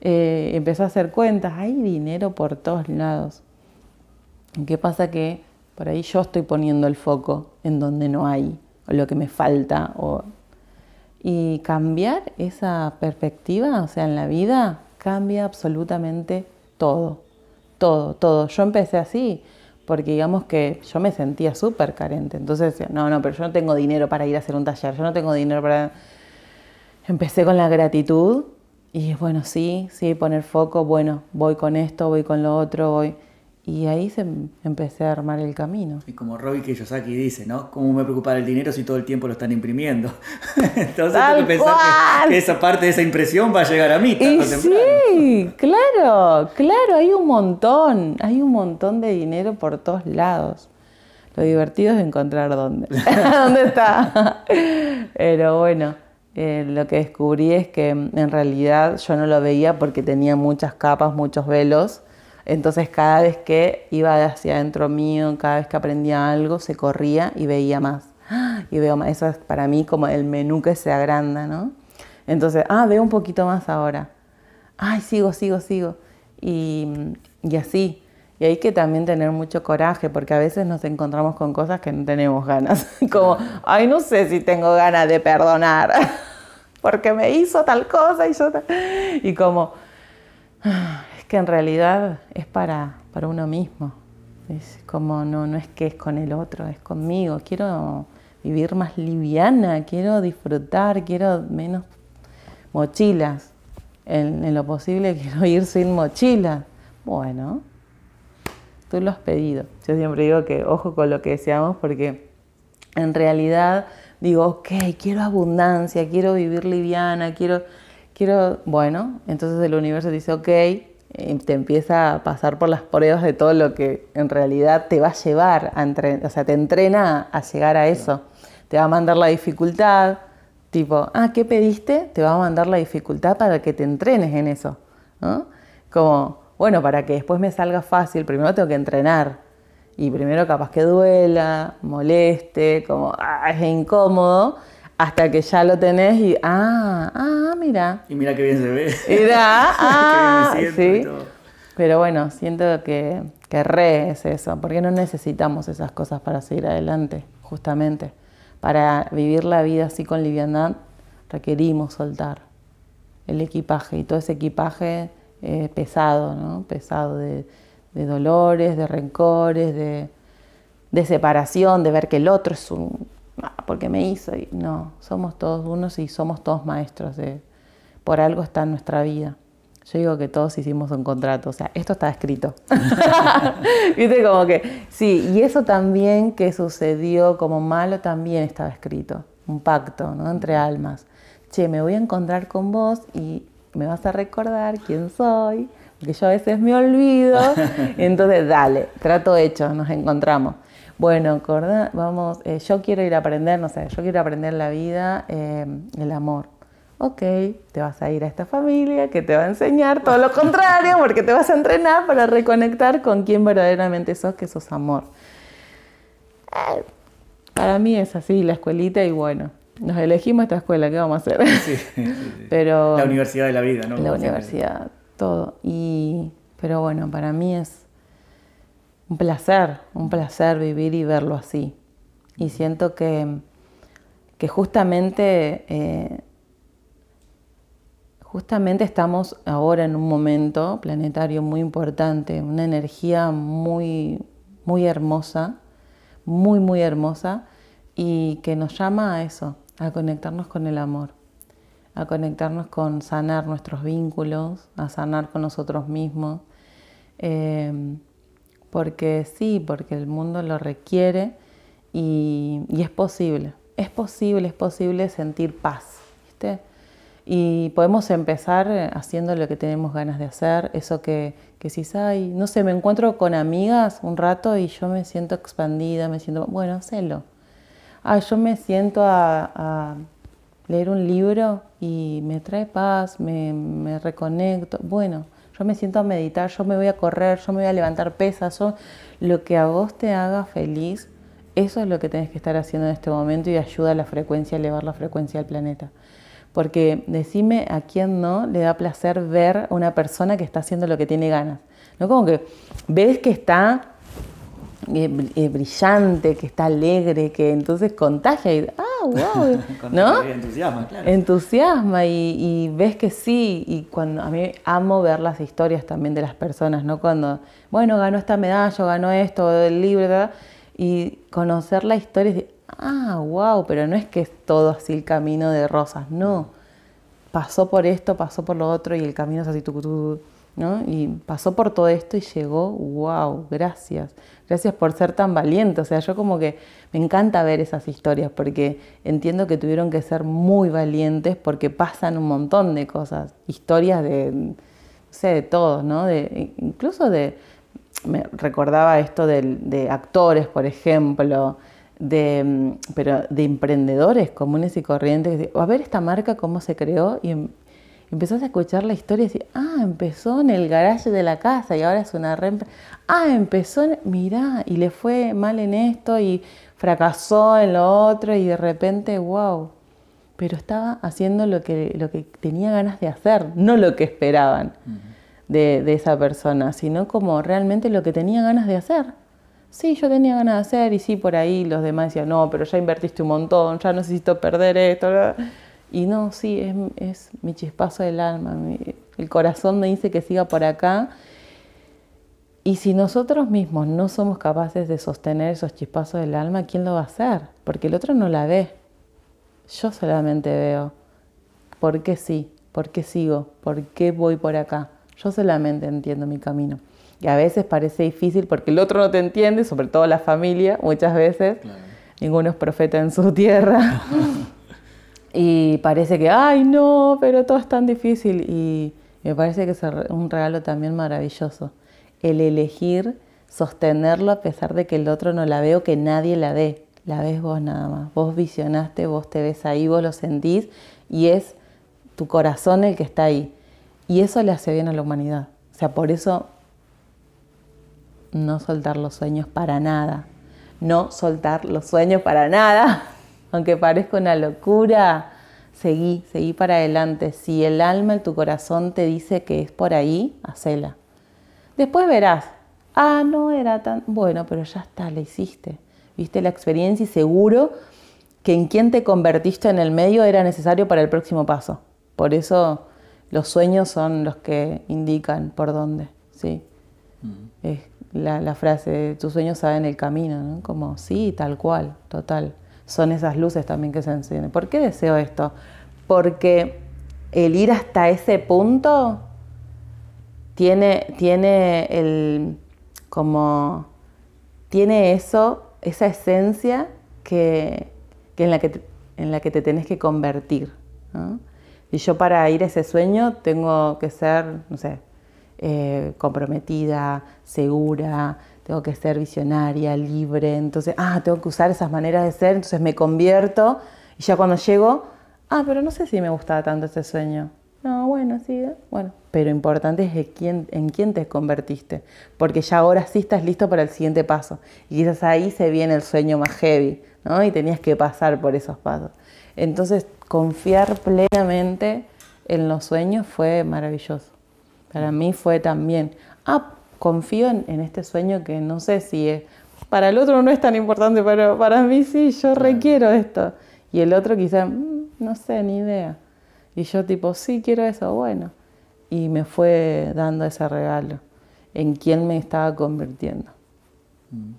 Eh, empezó a hacer cuentas, hay dinero por todos lados. ¿Qué pasa? Que por ahí yo estoy poniendo el foco en donde no hay, o lo que me falta. O... Y cambiar esa perspectiva, o sea, en la vida, cambia absolutamente todo. Todo, todo. Yo empecé así porque digamos que yo me sentía súper carente. Entonces no, no, pero yo no tengo dinero para ir a hacer un taller, yo no tengo dinero para... Empecé con la gratitud y bueno, sí, sí, poner foco, bueno, voy con esto, voy con lo otro, voy... Y ahí se empecé a armar el camino. Y como Robbie Kiyosaki dice, ¿no? ¿Cómo me preocupa el dinero si todo el tiempo lo están imprimiendo? Entonces tengo que pensar que, esa parte de esa impresión va a llegar a mí. Y sí, claro, claro, hay un montón, hay un montón de dinero por todos lados. Lo divertido es encontrar dónde, dónde está. Pero bueno, eh, lo que descubrí es que en realidad yo no lo veía porque tenía muchas capas, muchos velos entonces cada vez que iba hacia adentro mío, cada vez que aprendía algo, se corría y veía más. Y veo más. Eso es para mí como el menú que se agranda, ¿no? Entonces, ah, veo un poquito más ahora. Ay, sigo, sigo, sigo. Y, así. Y hay que también tener mucho coraje, porque a veces nos encontramos con cosas que no tenemos ganas. Como, ay, no sé si tengo ganas de perdonar, porque me hizo tal cosa y yo tal... Y como, que en realidad es para, para uno mismo. Es como no, no es que es con el otro, es conmigo. Quiero vivir más liviana, quiero disfrutar, quiero menos mochilas. En, lo posible quiero ir sin mochila. Bueno, tú lo has pedido. Yo siempre digo que ojo con lo que deseamos porque en realidad digo, ok, quiero abundancia, quiero vivir liviana, quiero, quiero, bueno, entonces el universo dice, ok, te empieza a pasar por las pruebas de todo lo que en realidad te va a llevar, a o sea, te entrena a llegar a eso. Te va a mandar la dificultad, tipo, ah, ¿qué pediste? Te va a mandar la dificultad para que te entrenes en eso. Como, bueno, para que después me salga fácil, primero tengo que entrenar. Y primero capaz que duela, moleste, como ah, es incómodo, hasta que ya lo tenés y, ah, ah, mira. Y mira qué bien se ve. Mira, ah, sí. Pero bueno, siento que, que re es eso, porque no necesitamos esas cosas para seguir adelante, justamente. Para vivir la vida así con liviandad, requerimos soltar el equipaje y todo ese equipaje eh, pesado, ¿no? Pesado de, de dolores, de rencores, de, de, separación, de ver que el otro es un... Ah, porque me hizo. Y, no, somos todos unos y somos todos maestros. De, por algo está en nuestra vida. Yo digo que todos hicimos un contrato, o sea, esto está escrito. Viste, como que, sí, y eso también que sucedió como malo también estaba escrito, un pacto, ¿no? Entre almas. Che, me voy a encontrar con vos y me vas a recordar quién soy, porque yo a veces me olvido. Entonces, dale, trato hecho, nos encontramos. Bueno, vamos, eh, yo quiero ir a aprender, no sé, yo quiero aprender la vida, eh, el amor. Ok, te vas a ir a esta familia que te va a enseñar todo lo contrario, porque te vas a entrenar para reconectar con quién verdaderamente sos, que sos amor. Para mí es así, la escuelita, y bueno, nos elegimos esta escuela, ¿qué vamos a hacer? Sí, Pero, la universidad de la vida, ¿no? La universidad, todo. Y, pero bueno, para mí es un placer, un placer vivir y verlo así. Y siento que, que justamente, eh, justamente estamos ahora en un momento planetario muy importante, una energía muy, muy hermosa, muy, muy hermosa, y que nos llama a eso, a conectarnos con el amor, a conectarnos con sanar nuestros vínculos, a sanar con nosotros mismos, em, porque sí, porque el mundo lo requiere y, es posible, es posible, es posible sentir paz, ¿viste? Y podemos empezar haciendo lo que tenemos ganas de hacer, eso que, que si, ay, no sé, me encuentro con amigas un rato y yo me siento expandida, me siento, bueno, hacelo ah, yo me siento a, leer un libro y me trae paz, me, reconecto. Bueno, yo me siento a meditar, yo me voy a correr, yo me voy a levantar pesas, lo que a vos te haga feliz, eso es lo que tenés que estar haciendo en este momento y ayuda a la frecuencia, a elevar la frecuencia del planeta. Porque decime a quién no le da placer ver a una persona que está haciendo lo que tiene ganas. ¿No? Como que ves que está brillante, que está alegre, que entonces contagia y, ah, wow, ¿no? entusiasma, claro. Entusiasma y, ves que sí, y cuando a mí amo ver las historias también de las personas, ¿no? Cuando, bueno, ganó esta medalla, ganó esto, el libro, y conocer la historia decir, ah, wow, pero no es que es todo así el camino de rosas, no. Pasó por esto, pasó por lo otro y el camino es así, tu, tu, ¿no? Y pasó por todo esto y llegó, wow, gracias gracias por ser tan valiente. O sea, yo como que me encanta ver esas historias porque entiendo que tuvieron que ser muy valientes porque pasan un montón de cosas, historias de, no sé, de todos, ¿no? De, incluso de, me recordaba esto de, actores, por ejemplo, de, pero de emprendedores comunes y corrientes, a ver esta marca cómo se creó y empezás a escuchar la historia y decís, ah, empezó en el garaje de la casa y ahora es una re... Ah, empezó, en... mirá, y le fue mal en esto y fracasó en lo otro y de repente, wow. Pero estaba haciendo lo que, lo que tenía ganas de hacer, no lo que esperaban de, de esa persona, sino como realmente lo que tenía ganas de hacer. Sí, yo tenía ganas de hacer y sí, por ahí los demás decían, no, pero ya invertiste un montón, ya necesito perder esto. Y no, sí, es, es mi chispazo del alma, el corazón me dice que siga por acá. Y si nosotros mismos no somos capaces de sostener esos chispazos del alma, ¿quién lo va a hacer? Porque el otro no la ve. Yo solamente veo. ¿Por qué sí? ¿Por qué sigo? ¿Por qué voy por acá? Yo solamente entiendo mi camino. Y a veces parece difícil porque el otro no te entiende, sobre todo la familia, muchas veces. Ninguno es profeta en su tierra. Y parece que, ay, no, pero todo es tan difícil. Y me parece que es un regalo también maravilloso. El elegir sostenerlo a pesar de que el otro no la ve o que nadie la ve. La ves vos nada más. Vos visionaste, vos te ves ahí, vos lo sentís y es tu corazón el que está ahí. Y eso le hace bien a la humanidad. O sea, por eso no soltar los sueños para nada. No soltar los sueños para nada. Aunque parezca una locura, seguí, seguí para adelante. Si el alma y tu corazón te dice que es por ahí, hacela. Después verás, ah, no era tan bueno, pero ya está, la hiciste. Viste la experiencia y seguro que en quien te convertiste en el medio era necesario para el próximo paso. Por eso los sueños son los que indican por dónde. ¿sí? Mm. Es la, frase, tus sueños saben el camino, ¿no? Como, sí, tal cual, total. Son esas luces también que se encienden. ¿Por qué deseo esto? Porque el ir hasta ese punto tiene, tiene el, como, tiene eso, esa esencia que, en, la que te, en la que te tenés que convertir. Y yo para ir a ese sueño tengo que ser, no sé, eh, comprometida, segura, tengo que ser visionaria, libre, entonces, ah, tengo que usar esas maneras de ser, entonces me convierto y ya cuando llego, ah, pero no sé si me gustaba tanto ese sueño. No, bueno, sí, ¿eh? bueno, pero importante es en quién te convertiste, porque ya ahora sí estás listo para el siguiente paso y quizás ahí se viene el sueño más heavy, ¿no? Y tenías que pasar por esos pasos. Entonces, confiar plenamente en los sueños fue maravilloso. Para mí fue también, ah, confío en, este sueño que no sé si es, para el otro no es tan importante, pero para mí sí, yo requiero esto. Y el otro quizá, mm, no sé, ni idea. Y yo tipo, sí, quiero eso, bueno. Y me fue dando ese regalo en quién me estaba convirtiendo. Mm.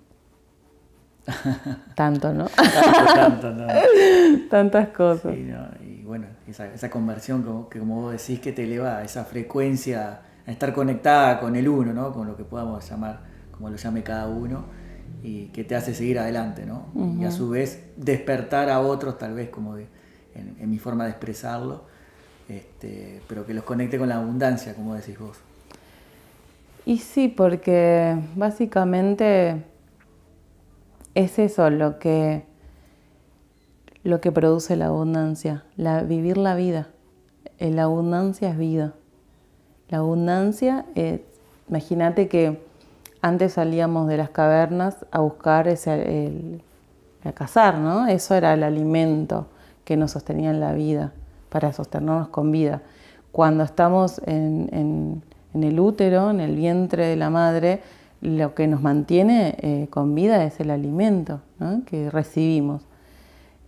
Tanto, ¿no? tanto, ¿no? Tantas cosas. Y bueno, esa, conversión, como, que como vos decís, que te eleva a esa frecuencia, a estar conectada con el uno, ¿no? Con lo que podamos llamar, como lo llame cada uno, y que te hace seguir adelante, ¿no? Y a su vez despertar a otros, tal vez como de, en, mi forma de expresarlo, este, pero que los conecte con la abundancia, como decís vos. Y sí, porque básicamente es eso lo que, lo que produce la abundancia, la, vivir la vida. Eh, la abundancia es vida. La abundancia es, imagínate que antes salíamos de las cavernas a buscar ese, a cazar, ¿no? Eso era el alimento que nos sostenía en la vida, para sostenernos con vida. Cuando estamos en el útero, en el vientre de la madre, lo que nos mantiene eh, con vida es el alimento que recibimos.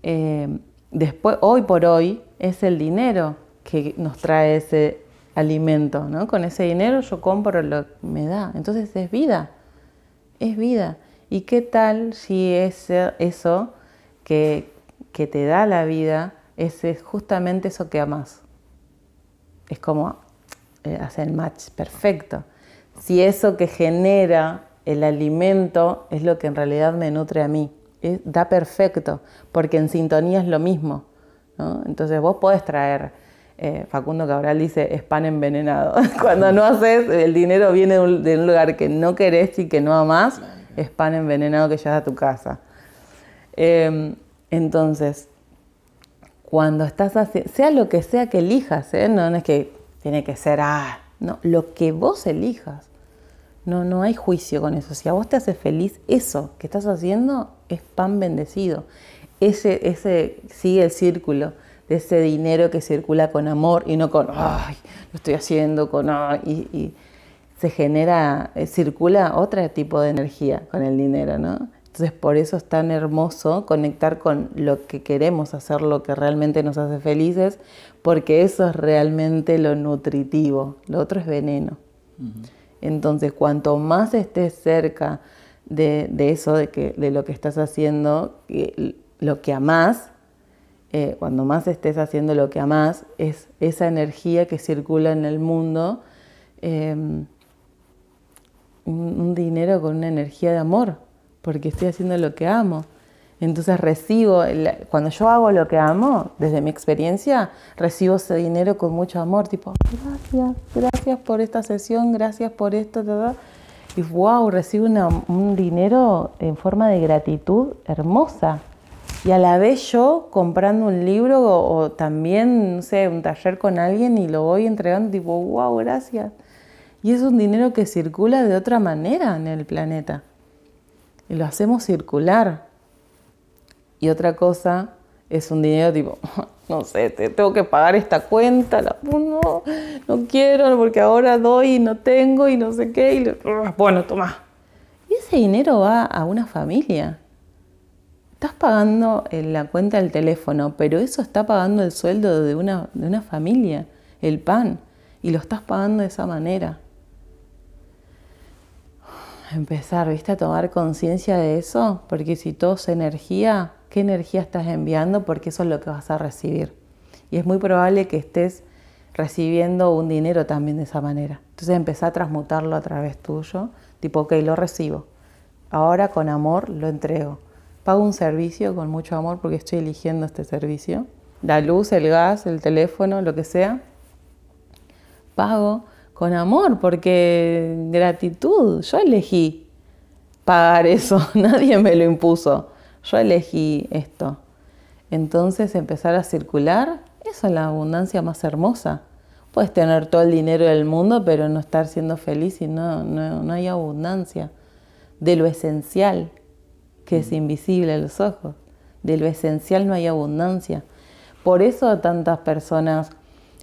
Eh, después, hoy por hoy, es el dinero que nos trae ese alimento. Con ese dinero yo compro lo que me da. Entonces es vida, es vida. ¿Y qué tal si ese, eso que, te da la vida es, justamente eso que amas? Es como eh, hacer el match perfecto si eso que genera el alimento es lo que en realidad me nutre a mí. da perfecto, porque en sintonía es lo mismo. Entonces vos podés traer, eh, Facundo Cabral dice, es pan envenenado. Cuando no haces, el dinero viene de un, lugar que no querés y que no amás, es pan envenenado que llevas a tu casa. Em, entonces, cuando estás haciendo, sea lo que sea que elijas, ¿eh? no, es que tiene que ser, ah, no, lo que vos elijas. No, no hay juicio con eso. Si a vos te hace feliz, eso que estás haciendo es pan bendecido. Ese, ese sigue el círculo de ese dinero que circula con amor y no con, ay, lo estoy haciendo con, ay, y, se genera, eh, circula otro tipo de energía con el dinero, ¿no? Entonces por eso es tan hermoso conectar con lo que queremos hacer, lo que realmente nos hace felices, porque eso es realmente lo nutritivo, lo otro es veneno. Entonces, cuanto más estés cerca de, eso, de, que, de lo que estás haciendo, lo que amás, eh, cuando más estés haciendo lo que amás, es esa energía que circula en el mundo, em, un dinero con una energía de amor, porque estoy haciendo lo que amo. Entonces recibo, cuando yo hago lo que amo, desde mi experiencia, recibo ese dinero con mucho amor, tipo, gracias, gracias por esta sesión, gracias por esto, todo. Y wow, recibo un dinero en forma de gratitud hermosa. Y a la vez yo comprando un libro o, también, no sé, un taller con alguien y lo voy entregando, tipo, wow, gracias. Y es un dinero que circula de otra manera en el planeta. Y lo hacemos circular. Y otra cosa es un dinero tipo, no sé, te tengo que pagar esta cuenta, la, no, no quiero porque ahora doy y no tengo y no sé qué. Y bueno, toma. Y ese dinero va a una familia. Estás pagando la cuenta del teléfono, pero eso está pagando el sueldo de una, de una familia, el pan, y lo estás pagando de esa manera. Empezar, ¿viste? A tomar conciencia de eso, porque si todo es energía, ¿qué energía estás enviando? Porque eso es lo que vas a recibir. Y es muy probable que estés recibiendo un dinero también de esa manera. Entonces empezá a transmutarlo a través tuyo, tipo, ok, lo recibo. Ahora con amor lo entrego pago un servicio con mucho amor porque estoy eligiendo este servicio. La luz, el gas, el teléfono, lo que sea. Pago con amor porque gratitud. Yo elegí pagar eso, nadie me lo impuso. Yo elegí esto. Entonces empezar a circular, eso es la abundancia más hermosa. Puedes tener todo el dinero del mundo, pero no estar siendo feliz y no, no, no hay abundancia de lo esencial que es invisible a los ojos. De lo esencial no hay abundancia. Por eso tantas personas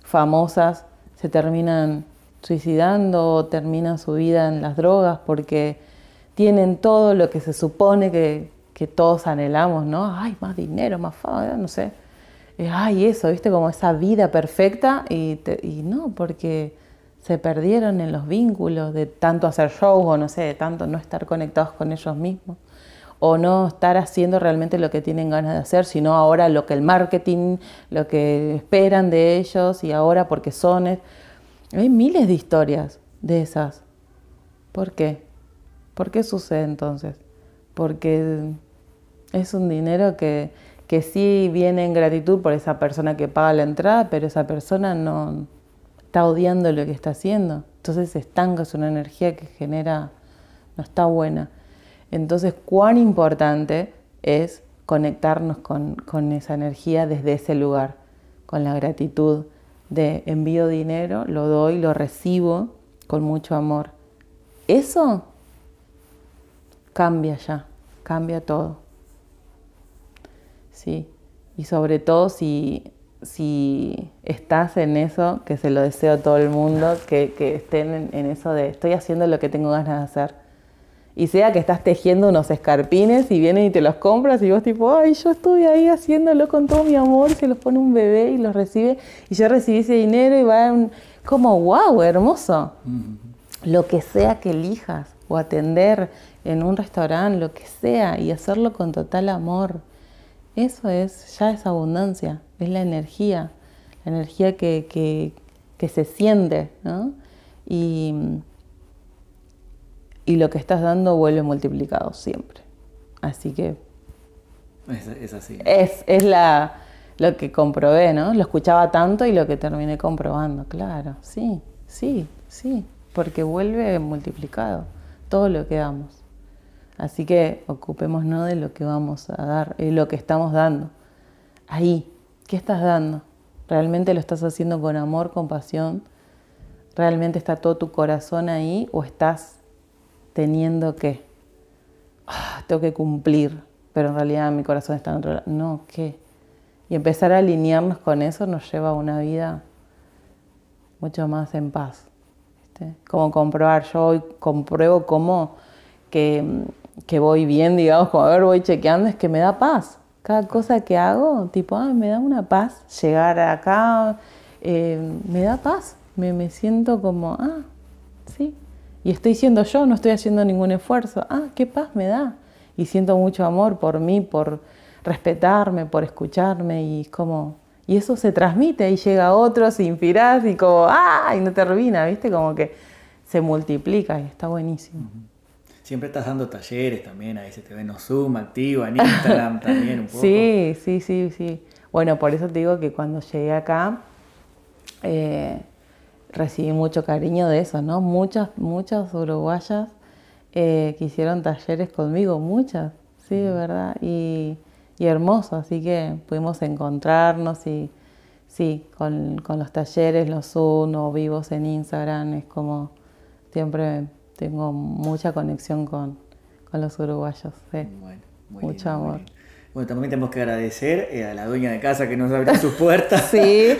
famosas se terminan suicidando o terminan su vida en las drogas porque tienen todo lo que se supone que, todos anhelamos, ¿no? Ay, más dinero, más fama, no sé. Ay, eso, ¿viste? Como esa vida perfecta y, y no, porque se perdieron en los vínculos de tanto hacer shows o no sé, de tanto no estar conectados con ellos mismos o no estar haciendo realmente lo que tienen ganas de hacer, sino ahora lo que el marketing, lo que esperan de ellos y ahora porque son... Hay miles de historias de esas. ¿Por qué? ¿Por qué sucede entonces? Porque es un dinero que, que sí viene en gratitud por esa persona que paga la entrada, pero esa persona no está odiando lo que está haciendo. Entonces estanca, es una energía que genera, no está buena. Entonces, cuán importante es conectarnos con, esa energía desde ese lugar, con la gratitud de envío dinero, lo doy, lo recibo con mucho amor. Eso cambia ya, cambia todo. Sí, y sobre todo si, si estás en eso, que se lo deseo a todo el mundo, que, estén en eso de estoy haciendo lo que tengo ganas de hacer y sea que estás tejiendo unos escarpines y vienen y te los compras y vos tipo, ay, yo estuve ahí haciéndolo con todo mi amor, se los pone un bebé y los recibe y yo recibí ese dinero y va un, como, wow, hermoso. Lo que sea que elijas o atender en un restaurante, lo que sea, y hacerlo con total amor. Eso es, ya es abundancia, es la energía, la energía que, que, que se siente, ¿no? Y y lo que estás dando vuelve multiplicado siempre. Así que... Es, así. Es, es la, lo que comprobé, ¿no? Lo escuchaba tanto y lo que terminé comprobando, claro, sí, sí, sí, porque vuelve multiplicado todo lo que damos. Así que ocupémonos de lo que vamos a dar y lo que estamos dando. Ahí, ¿qué estás dando? ¿Realmente lo estás haciendo con amor, con pasión? ¿Realmente está todo tu corazón ahí o estás teniendo que, ah, tengo que cumplir, pero en realidad mi corazón está en otro lado. No, ¿qué? Y empezar a alinearnos con eso nos lleva a una vida mucho más en paz. Como comprobar, yo hoy compruebo cómo que, que, voy bien, digamos, como a ver, voy chequeando, es que me da paz. Cada cosa que hago, tipo, ah, me da una paz. Llegar acá, eh, me da paz. Me, me siento como, ah, sí, y estoy siendo yo, no estoy haciendo ningún esfuerzo. Ah, qué paz me da. Y siento mucho amor por mí, por respetarme, por escucharme y como... Y eso se transmite y llega a otros, inspirás y como, ¡ah! Y no termina, ¿viste? Como que se multiplica y está buenísimo. Siempre estás dando talleres también, ahí se te ve en Zoom, activa, en Instagram también un poco. Sí, sí, sí, sí. Bueno, por eso te digo que cuando llegué acá, eh, recibí mucho cariño de eso, ¿no? Muchas, muchas uruguayas eh, que hicieron talleres conmigo, muchas, sí, de verdad, y, hermoso, así que pudimos encontrarnos y sí, con, los talleres, los Zoom o vivos en Instagram, es como siempre tengo mucha conexión con, con los uruguayos. Sí. Bueno, muy Mucho lindo, amor. Bueno, también tenemos que agradecer eh, a la dueña de casa que nos abrió sus puertas. Sí,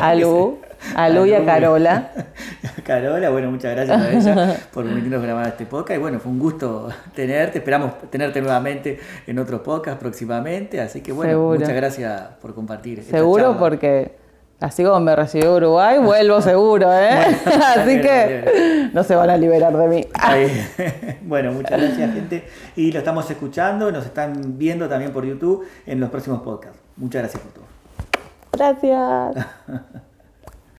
a Lu, a Lu y a. Carola. Carola, bueno, muchas gracias a ella por permitirnos grabar este podcast. Y bueno, fue un gusto tenerte. Esperamos tenerte nuevamente en otro podcast próximamente. Así que bueno, Seguro. muchas gracias por compartir. Seguro porque así como me recibió Uruguay, vuelvo seguro, ¿eh? así que no se van a liberar de mí. Bueno, muchas gracias, gente. Y lo estamos escuchando, nos están viendo también por YouTube en los próximos podcasts. Muchas gracias por todo. Gracias.